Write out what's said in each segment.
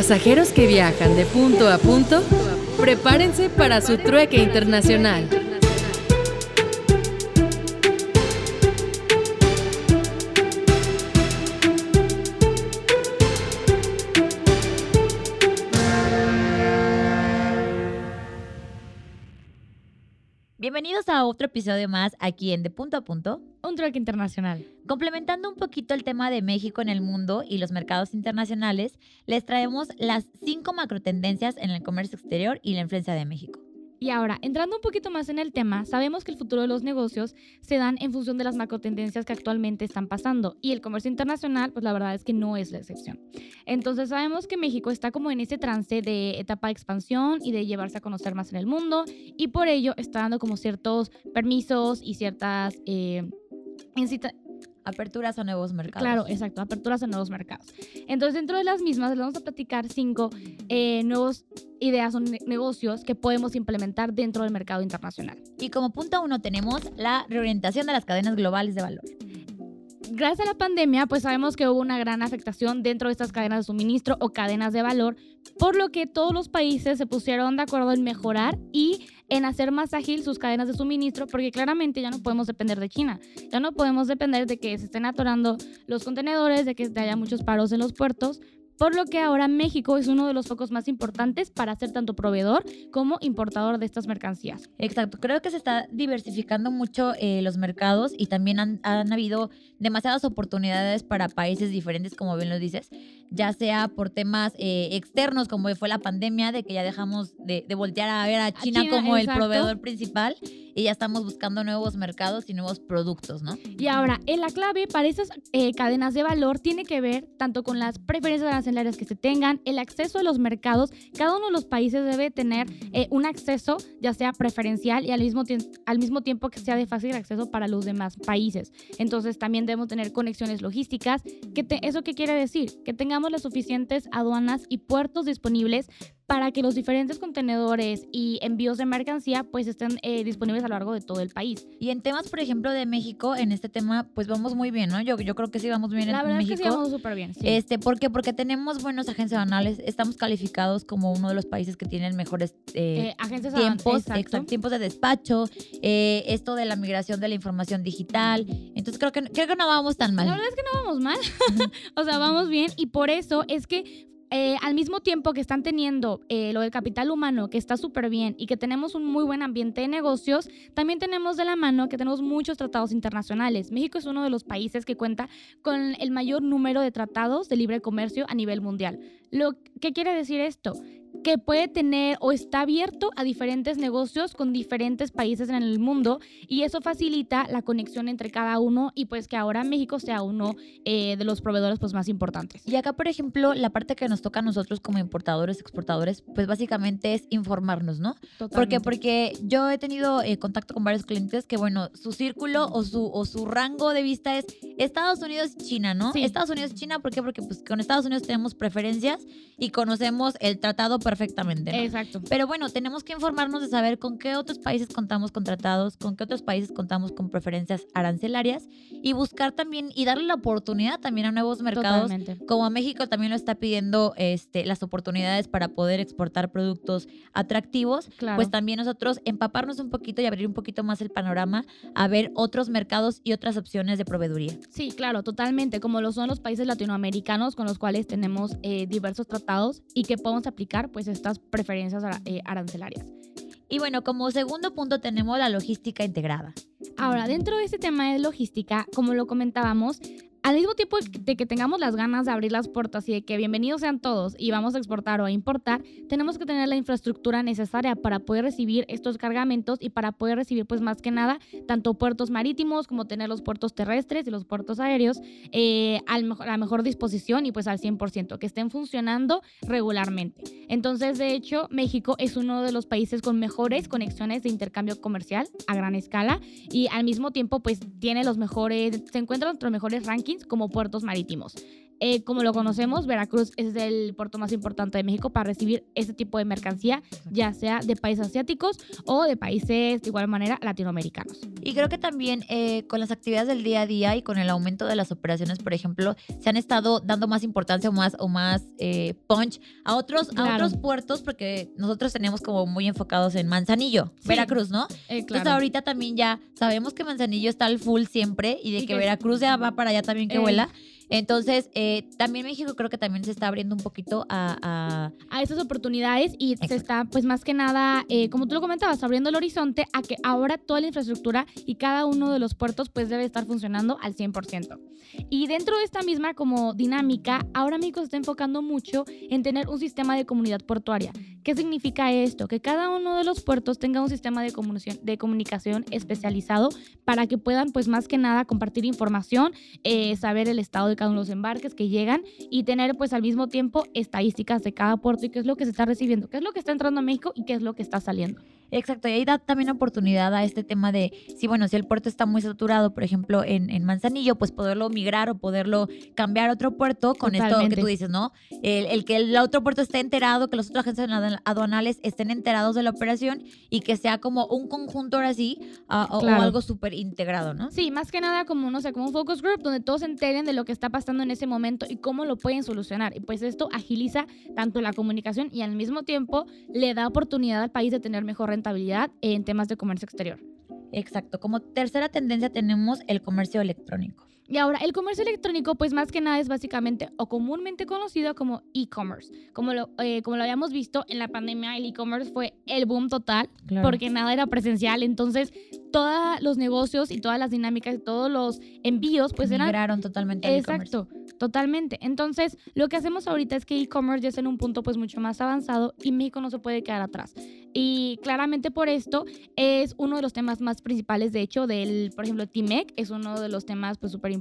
Pasajeros que viajan de punto a punto, prepárense para su trueque internacional. A otro episodio más aquí en De Punto a Punto, Un trueque internacional. complementando un poquito el tema de México en el mundo y los mercados internacionales, les traemos las cinco macrotendencias en el comercio exterior y la influencia de México. Y ahora, entrando un poquito más en el tema, sabemos que el futuro de los negocios se dan en función de las macrotendencias que actualmente están pasando. Y el comercio internacional, pues la verdad es que no es la excepción. Entonces sabemos que México está como en ese trance de etapa de expansión y de llevarse a conocer más en el mundo. Y por ello está dando como ciertos permisos y ciertas... eh, Aperturas a nuevos mercados. Claro, exacto, aperturas a nuevos mercados. Entonces, dentro de las mismas, les vamos a platicar cinco eh, nuevos ideas o ne- negocios que podemos implementar dentro del mercado internacional. Y como punto uno tenemos la reorientación de las cadenas globales de valor. Gracias a la pandemia, pues sabemos que hubo una gran afectación dentro de estas cadenas de suministro o cadenas de valor, por lo que todos los países se pusieron de acuerdo en mejorar y en hacer más ágil sus cadenas de suministro, porque claramente ya no podemos depender de China, ya no podemos depender de que se estén atorando los contenedores, de que haya muchos paros en los puertos. Por lo que ahora México es uno de los focos más importantes para ser tanto proveedor como importador de estas mercancías. Exacto, creo que se está diversificando mucho eh, los mercados y también han, han habido demasiadas oportunidades para países diferentes, como bien lo dices, ya sea por temas eh, externos, como fue la pandemia, de que ya dejamos de, de voltear a ver a China, China, como exacto. el proveedor principal y ya estamos buscando nuevos mercados y nuevos productos, ¿no? Y ahora, en la clave para esas eh, cadenas de valor tiene que ver tanto con las preferencias arancelarias que se tengan, el acceso a los mercados. Cada uno de los países debe tener eh, un acceso, ya sea preferencial y al mismo, al mismo tiempo que sea de fácil acceso para los demás países. Entonces, también debemos tener conexiones logísticas. Que te- ¿Eso qué quiere decir? Que tengamos las suficientes aduanas y puertos disponibles para que los diferentes contenedores y envíos de mercancía pues estén eh, disponibles a lo largo de todo el país. Y en temas, por ejemplo, de México, en este tema, pues vamos muy bien, ¿no? Yo, yo creo que sí vamos bien La en verdad México. es que sí vamos súper bien. sí. Este, ¿Por qué? Porque tenemos buenos agencias aduanales, estamos calificados como uno de los países que tienen mejores eh, Eh, agencias tiempos, exacto. tiempos de despacho, esto de la migración de la información digital. Entonces creo que, creo que no vamos tan mal. La verdad es que no vamos mal. o sea, vamos bien. Y por eso es que eh, al mismo tiempo que están teniendo eh, lo del capital humano, que está súper bien, y que tenemos un muy buen ambiente de negocios, también tenemos de la mano que tenemos muchos tratados internacionales. México es uno de los países que cuenta con el mayor número de tratados de libre comercio a nivel mundial. Lo, ¿Qué quiere decir esto? Que puede tener o está abierto a diferentes negocios con diferentes países en el mundo y eso facilita la conexión entre cada uno y pues que ahora México sea uno eh, de los proveedores pues más importantes. Y acá, por ejemplo, la parte que nos toca a nosotros como importadores, exportadores, pues básicamente es informarnos, ¿no? Totalmente. Porque yo he tenido eh, contacto con varios clientes que, bueno, su círculo o su, o su rango de vista es Estados Unidos y China, ¿no? Sí. Estados Unidos y China, ¿por qué? Porque pues con Estados Unidos tenemos preferencias y conocemos el tratado perfectamente, ¿no? Exacto. Pero bueno, tenemos que informarnos de saber con qué otros países contamos con tratados, con qué otros países contamos con preferencias arancelarias y buscar también y darle la oportunidad también a nuevos mercados Totalmente. como a México también lo está pidiendo este, las oportunidades para poder exportar productos atractivos, Claro. pues también nosotros empaparnos un poquito y abrir un poquito más el panorama a ver otros mercados y otras opciones de proveeduría. Sí, claro, totalmente, como lo son los países latinoamericanos con los cuales tenemos eh, diversos tratados y que podemos aplicar pues estas preferencias eh, arancelarias. Y bueno, como segundo punto tenemos la logística integrada. Ahora, dentro de este tema de logística, como lo comentábamos, al mismo tiempo de que tengamos las ganas de abrir las puertas y de que bienvenidos sean todos y vamos a exportar o a importar, tenemos que tener la infraestructura necesaria para poder recibir estos cargamentos y para poder recibir, pues más que nada, tanto puertos marítimos como tener los puertos terrestres y los puertos aéreos eh, a la mejor disposición y pues al 100%, que estén funcionando regularmente. Entonces, de hecho, México es uno de los países con mejores conexiones de intercambio comercial a gran escala y al mismo tiempo pues tiene los mejores, se encuentra entre los mejores rankings como puertos marítimos. Eh, como lo conocemos, Veracruz es el puerto más importante de México para recibir ese tipo de mercancía, ya sea de países asiáticos o de países de igual manera latinoamericanos. Y creo que también eh, con las actividades del día a día y con el aumento de las operaciones, por ejemplo, se han estado dando más importancia o más, o más eh, punch a otros, a Claro. otros puertos porque nosotros teníamos como muy enfocados en Manzanillo, Sí. Veracruz, ¿no? Eh, Entonces ahorita también ya sabemos que Manzanillo está al full siempre y de Y que, que- Veracruz ya va para allá también que Eh. vuela. Entonces, eh, también México creo que también se está abriendo un poquito a... a- a esas oportunidades y Exacto. se está, pues más que nada, eh, como tú lo comentabas, abriendo el horizonte a que ahora toda la infraestructura y cada uno de los puertos pues debe estar funcionando al 100%. Y dentro de esta misma como dinámica, ahora México se está enfocando mucho en tener un sistema de comunidad portuaria. ¿Qué significa esto? Que cada uno de los puertos tenga un sistema de comunicación, de comunicación especializado para que puedan pues más que nada compartir información, eh, saber el estado de cada uno de los embarques que llegan y tener pues al mismo tiempo estadísticas de cada puerto y qué es lo que se está recibiendo, qué es lo que está entrando a México y qué es lo que está saliendo. Exacto, y ahí da también oportunidad a este tema de, si bueno, si el puerto está muy saturado, por ejemplo, en, en Manzanillo, pues poderlo migrar o poderlo cambiar a otro puerto con esto que Totalmente. tú dices, ¿no? El, el que el otro puerto esté enterado, que los otros agentes aduan- aduanales estén enterados de la operación y que sea como un conjunto ahora sí, ah, o- o, Claro. algo súper integrado, ¿no? Sí, más que nada como, no sé, como un focus group donde todos se enteren de lo que está pasando en ese momento y cómo lo pueden solucionar. Y pues esto agiliza tanto la comunicación y al mismo tiempo le da oportunidad al país de tener mejor rentabilidad en temas de comercio exterior. Exacto. Como tercera tendencia tenemos el comercio electrónico. Y ahora, el comercio electrónico, pues más que nada es básicamente o comúnmente conocido como e-commerce. Como lo, eh, como lo habíamos visto en la pandemia, el e-commerce fue el boom total Claro. porque nada era presencial. Entonces, todos los negocios y todas las dinámicas todos los envíos, pues eran migraron totalmente al. Exacto, totalmente. Entonces, lo que hacemos ahorita es que e-commerce ya está en un punto pues mucho más avanzado y México no se puede quedar atrás. Y claramente por esto es uno de los temas más principales, de hecho, del, por ejemplo, TIMEC es uno de los temas pues súper importantes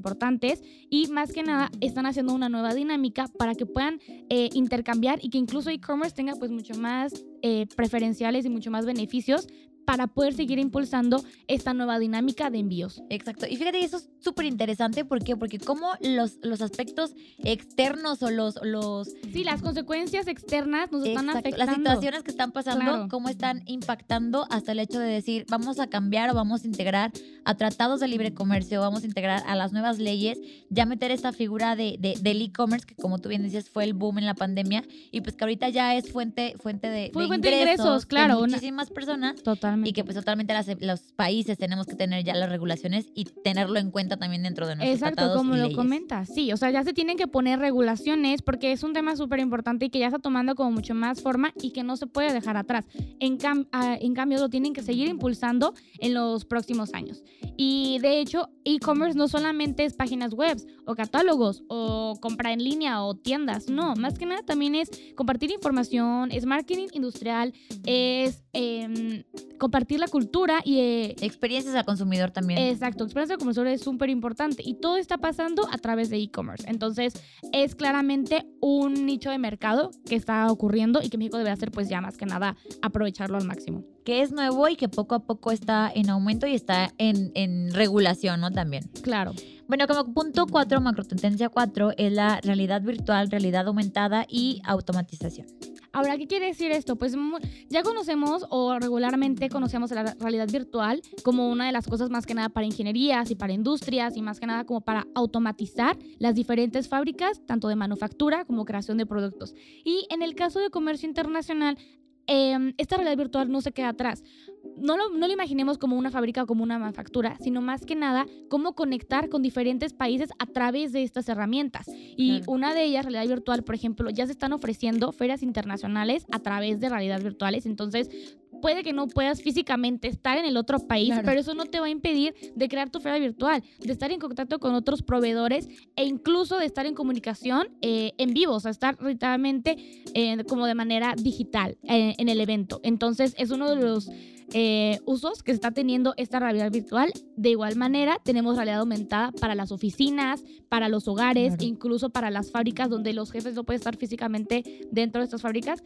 y más que nada están haciendo una nueva dinámica para que puedan eh, intercambiar y que incluso e-commerce tenga pues mucho más eh, preferenciales y mucho más beneficios para poder seguir impulsando esta nueva dinámica de envíos. Exacto. Y fíjate, eso es súper interesante. ¿Por qué? Porque como los, los aspectos externos o los, los Sí, las consecuencias externas nos están afectando. Las situaciones que están pasando, Claro. cómo están impactando hasta el hecho de decir, vamos a cambiar o vamos a integrar a tratados de libre comercio, vamos a integrar a las nuevas leyes, ya meter esta figura de, de- del e-commerce, que como tú bien dices, fue el boom en la pandemia, y pues que ahorita ya es fuente, fuente de, Fue de fuente de ingresos, ingresos, claro, de una- muchísimas personas. Totalmente. Y que pues totalmente las- los países tenemos que tener ya las regulaciones y tenerlo en cuenta también dentro de nuestros Exacto, tratados como y lo leyes. comentas. Sí, o sea, ya se tienen que poner regulaciones porque es un tema súper importante y que ya está tomando como mucho más forma y que no se puede dejar atrás. En, cam- ah, en cambio, lo tienen que seguir impulsando en los próximos años. Y de hecho, e-commerce no solamente es páginas web o catálogos o compra en línea o tiendas. No, más que nada también es compartir información, es marketing industrial, es em, compartir la cultura y... eh, Experiencias al consumidor también. Exacto, experiencia como consumidor es súper importante y todo está pasando a través de e-commerce. Entonces, es claramente un nicho de mercado que está ocurriendo y que México debe hacer, pues ya más que nada, aprovecharlo al máximo. que es nuevo y que poco a poco está en aumento y está en, en regulación, ¿no? También. Claro. Bueno, como punto 4, macrotendencia 4, es la realidad virtual, realidad aumentada y automatización. Ahora, ¿qué quiere decir esto? Pues ya conocemos o regularmente conocemos la realidad virtual como una de las cosas más que nada para ingenierías y para industrias y más que nada como para automatizar las diferentes fábricas, tanto de manufactura como creación de productos. Y en el caso de comercio internacional, em, esta realidad virtual no se queda atrás. No lo, no lo imaginemos como una fábrica o como una manufactura, sino más que nada cómo conectar con diferentes países a través de estas herramientas. Y Claro. una de ellas, realidad virtual, por ejemplo, ya se están ofreciendo ferias internacionales a través de realidad virtuales. Entonces, puede que no puedas físicamente estar en el otro país, Claro. pero eso no te va a impedir de crear tu feria virtual, de estar en contacto con otros proveedores e incluso de estar en comunicación eh, en vivo, o sea, estar literalmente eh, como de manera digital eh, en el evento. Entonces, es uno de los usos que está teniendo esta realidad virtual. De igual manera, tenemos realidad aumentada para las oficinas, para los hogares, Claro. incluso para las fábricas donde los jefes no pueden estar físicamente dentro de estas fábricas.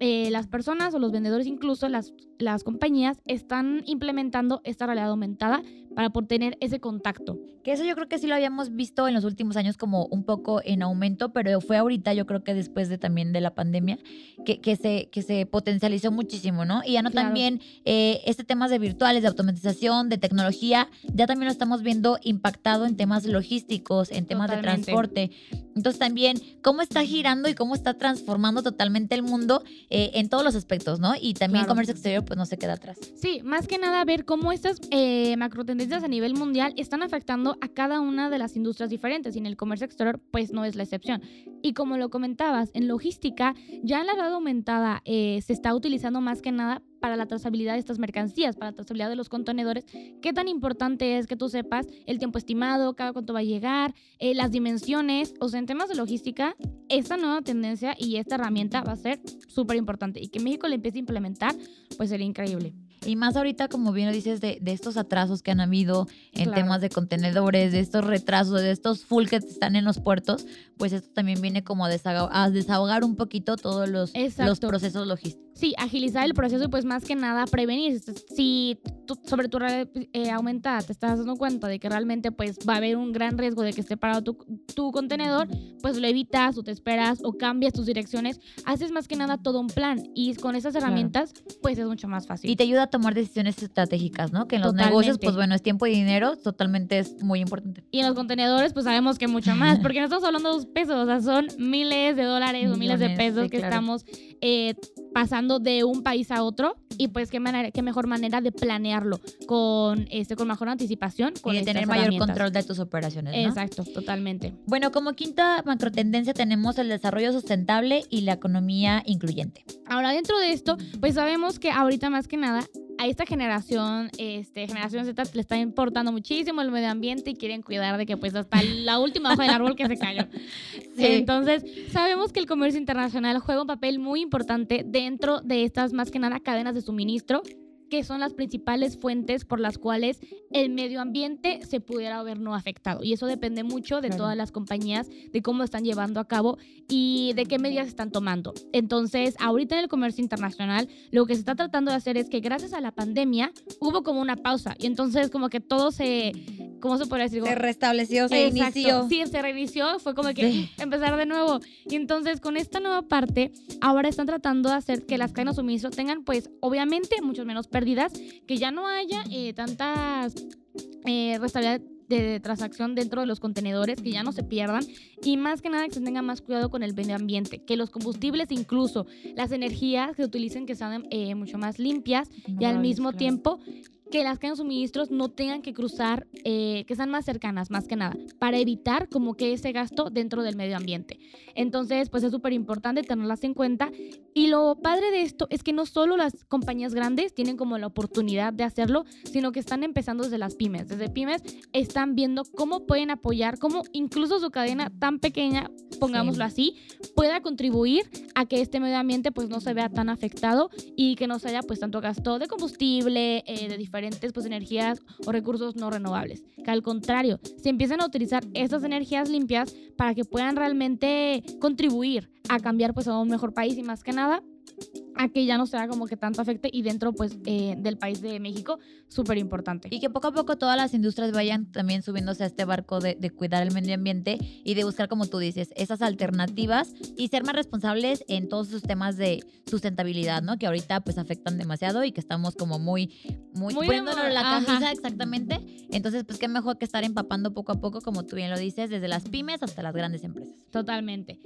Eh, las personas o los vendedores, incluso las, las compañías, están implementando esta realidad aumentada para por tener ese contacto. Que eso yo creo que sí lo habíamos visto en los últimos años como un poco en aumento, pero fue ahorita, yo creo que después de también de la pandemia, que, que, se, que se potencializó muchísimo, ¿no? Y ya no Claro. también eh, este temas de virtuales, de automatización, de tecnología, ya también lo estamos viendo impactado en temas logísticos, en temas de Totalmente. transporte. Entonces también cómo está girando y cómo está transformando totalmente el mundo eh, en todos los aspectos, ¿no? Y también Claro. comercio exterior pues no se queda atrás. Sí, más que nada ver cómo estas eh, macro tendencias a nivel mundial están afectando a cada una de las industrias diferentes y en el comercio exterior pues no es la excepción. Y como lo comentabas, en logística ya la red aumentada eh, se está utilizando más que nada para la trazabilidad de estas mercancías, para la trazabilidad de los contenedores. ¿Qué tan importante es que tú sepas el tiempo estimado, cada cuánto va a llegar, eh, las dimensiones? O sea, en temas de logística, esta nueva tendencia y esta herramienta va a ser súper importante y que México le empiece a implementar, pues sería increíble. Y más ahorita, como bien lo dices, de, de estos atrasos que han habido en Claro. temas de contenedores, de estos retrasos, de estos full que están en los puertos, pues esto también viene como a desahogar, a desahogar un poquito todos los, los procesos logísticos. Sí, agilizar el proceso y pues más que nada prevenir. Si tú- sobre tu red eh, aumentada te estás dando cuenta de que realmente pues va a haber un gran riesgo de que esté parado tu, tu contenedor, pues lo evitas o te esperas o cambias tus direcciones. Haces más que nada todo un plan y con esas herramientas pues es mucho más fácil. Y te ayuda a tomar decisiones estratégicas, ¿no? Que en los Totalmente. negocios, pues bueno, es tiempo y dinero, totalmente es muy importante. Y en los contenedores, pues sabemos que mucho más, porque no estamos hablando de dos pesos, o sea, son miles de dólares o miles de Millones, pesos sí, que claro. estamos eh, pasando de un país a otro. Y pues qué, manera, qué mejor manera de planearlo con, este, con mejor anticipación. Con y de tener mayor control de tus operaciones, ¿no? Exacto, totalmente. Bueno, como quinta macrotendencia tenemos el desarrollo sustentable y la economía incluyente. Ahora, dentro de esto, pues sabemos que ahorita más que nada a esta generación, este, generación Z, le está importando muchísimo el medio ambiente y quieren cuidar de que pues hasta la última hoja del árbol que se cayó. Sí. Entonces, sabemos que el comercio internacional juega un papel muy importante dentro de estas más que nada cadenas de suministro que son las principales fuentes por las cuales el medio ambiente se pudiera ver no afectado. Y eso depende mucho de Claro. todas las compañías, de cómo están llevando a cabo y de qué medidas están tomando. Entonces, ahorita en el comercio internacional, lo que se está tratando de hacer es que gracias a la pandemia hubo como una pausa. Y entonces como que todo se, ¿cómo se podría decir? Como- restableció, Exacto. Sí, se reinició, fue como que Sí. empezar de nuevo. Y entonces con esta nueva parte, ahora están tratando de hacer que las cadenas de suministro tengan, pues, obviamente, mucho menos pérdidas, que ya no haya eh, tantas eh, de transacción dentro de los contenedores, que ya no se pierdan y más que nada que se tenga más cuidado con el medio ambiente, que los combustibles, incluso las energías que se utilicen, que sean eh, mucho más limpias y al mismo tiempo que las cadenas de suministros no tengan que cruzar, eh, que sean más cercanas, más que nada, para evitar como que ese gasto dentro del medio ambiente. Entonces, pues es súper importante tenerlas en cuenta. Y lo padre de esto es que no solo las compañías grandes tienen como la oportunidad de hacerlo, sino que están empezando desde las pymes. Desde pymes están viendo cómo pueden apoyar, cómo incluso su cadena tan pequeña, pongámoslo así, pueda contribuir a que este medio ambiente pues no se vea tan afectado y que no se haya pues tanto gasto de combustible, eh, de diferentes pues energías o recursos no renovables. Que al contrario, se empiezan a utilizar estas energías limpias para que puedan realmente contribuir a cambiar pues a un mejor país y más que nada a que ya no sea como que tanto afecte y dentro pues eh, del país de México, súper importante. Y que poco a poco todas las industrias vayan también subiéndose a este barco de, de cuidar el medio ambiente y de buscar, como tú dices, esas alternativas y ser más responsables en todos esos temas de sustentabilidad, ¿no? Que ahorita pues afectan demasiado y que estamos como muy, muy, Muy poniéndonos la ajá. camisa exactamente. Entonces, pues qué mejor que estar empapando poco a poco, como tú bien lo dices, desde las pymes hasta las grandes empresas. Totalmente.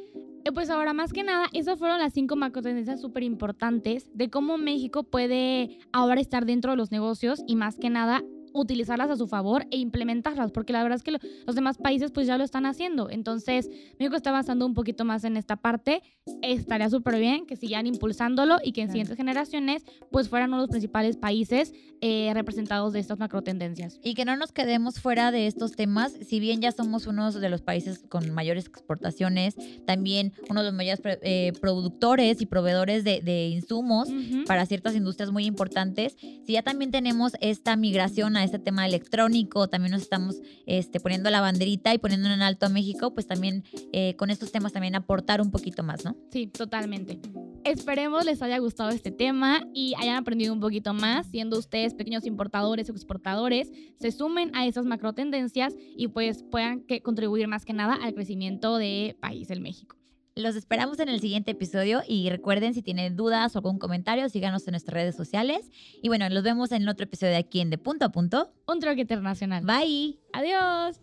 Eh, Pues ahora, más que nada, esas fueron las cinco macro tendencias súper importantes de cómo México puede ahora estar dentro de los negocios y más que nada utilizarlas a su favor e implementarlas, porque la verdad es que lo- los demás países pues ya lo están haciendo. Entonces, México está avanzando un poquito más en esta parte. Estaría súper bien que sigan impulsándolo y que en Claro. siguientes generaciones pues fueran uno de los principales países eh, representados de estas macro tendencias. Y que no nos quedemos fuera de estos temas, si bien ya somos uno de los países con mayores exportaciones, también uno de los mayores eh, productores y proveedores de, de insumos Ujú. para ciertas industrias muy importantes. Si ya también tenemos esta migración a este tema electrónico, también nos estamos este, poniendo la banderita y poniendo en alto a México, pues también eh, con estos temas también aportar un poquito más, ¿no? Sí, totalmente. Esperemos les haya gustado este tema y hayan aprendido un poquito más, siendo ustedes pequeños importadores o exportadores, se sumen a esas macro tendencias y pues puedan que contribuir más que nada al crecimiento de país el México. Los esperamos en el siguiente episodio y recuerden si tienen dudas o algún comentario, síganos en nuestras redes sociales. Y bueno, los vemos en el otro episodio de aquí en De Punto a Punto. Un troque internacional. Bye. Adiós.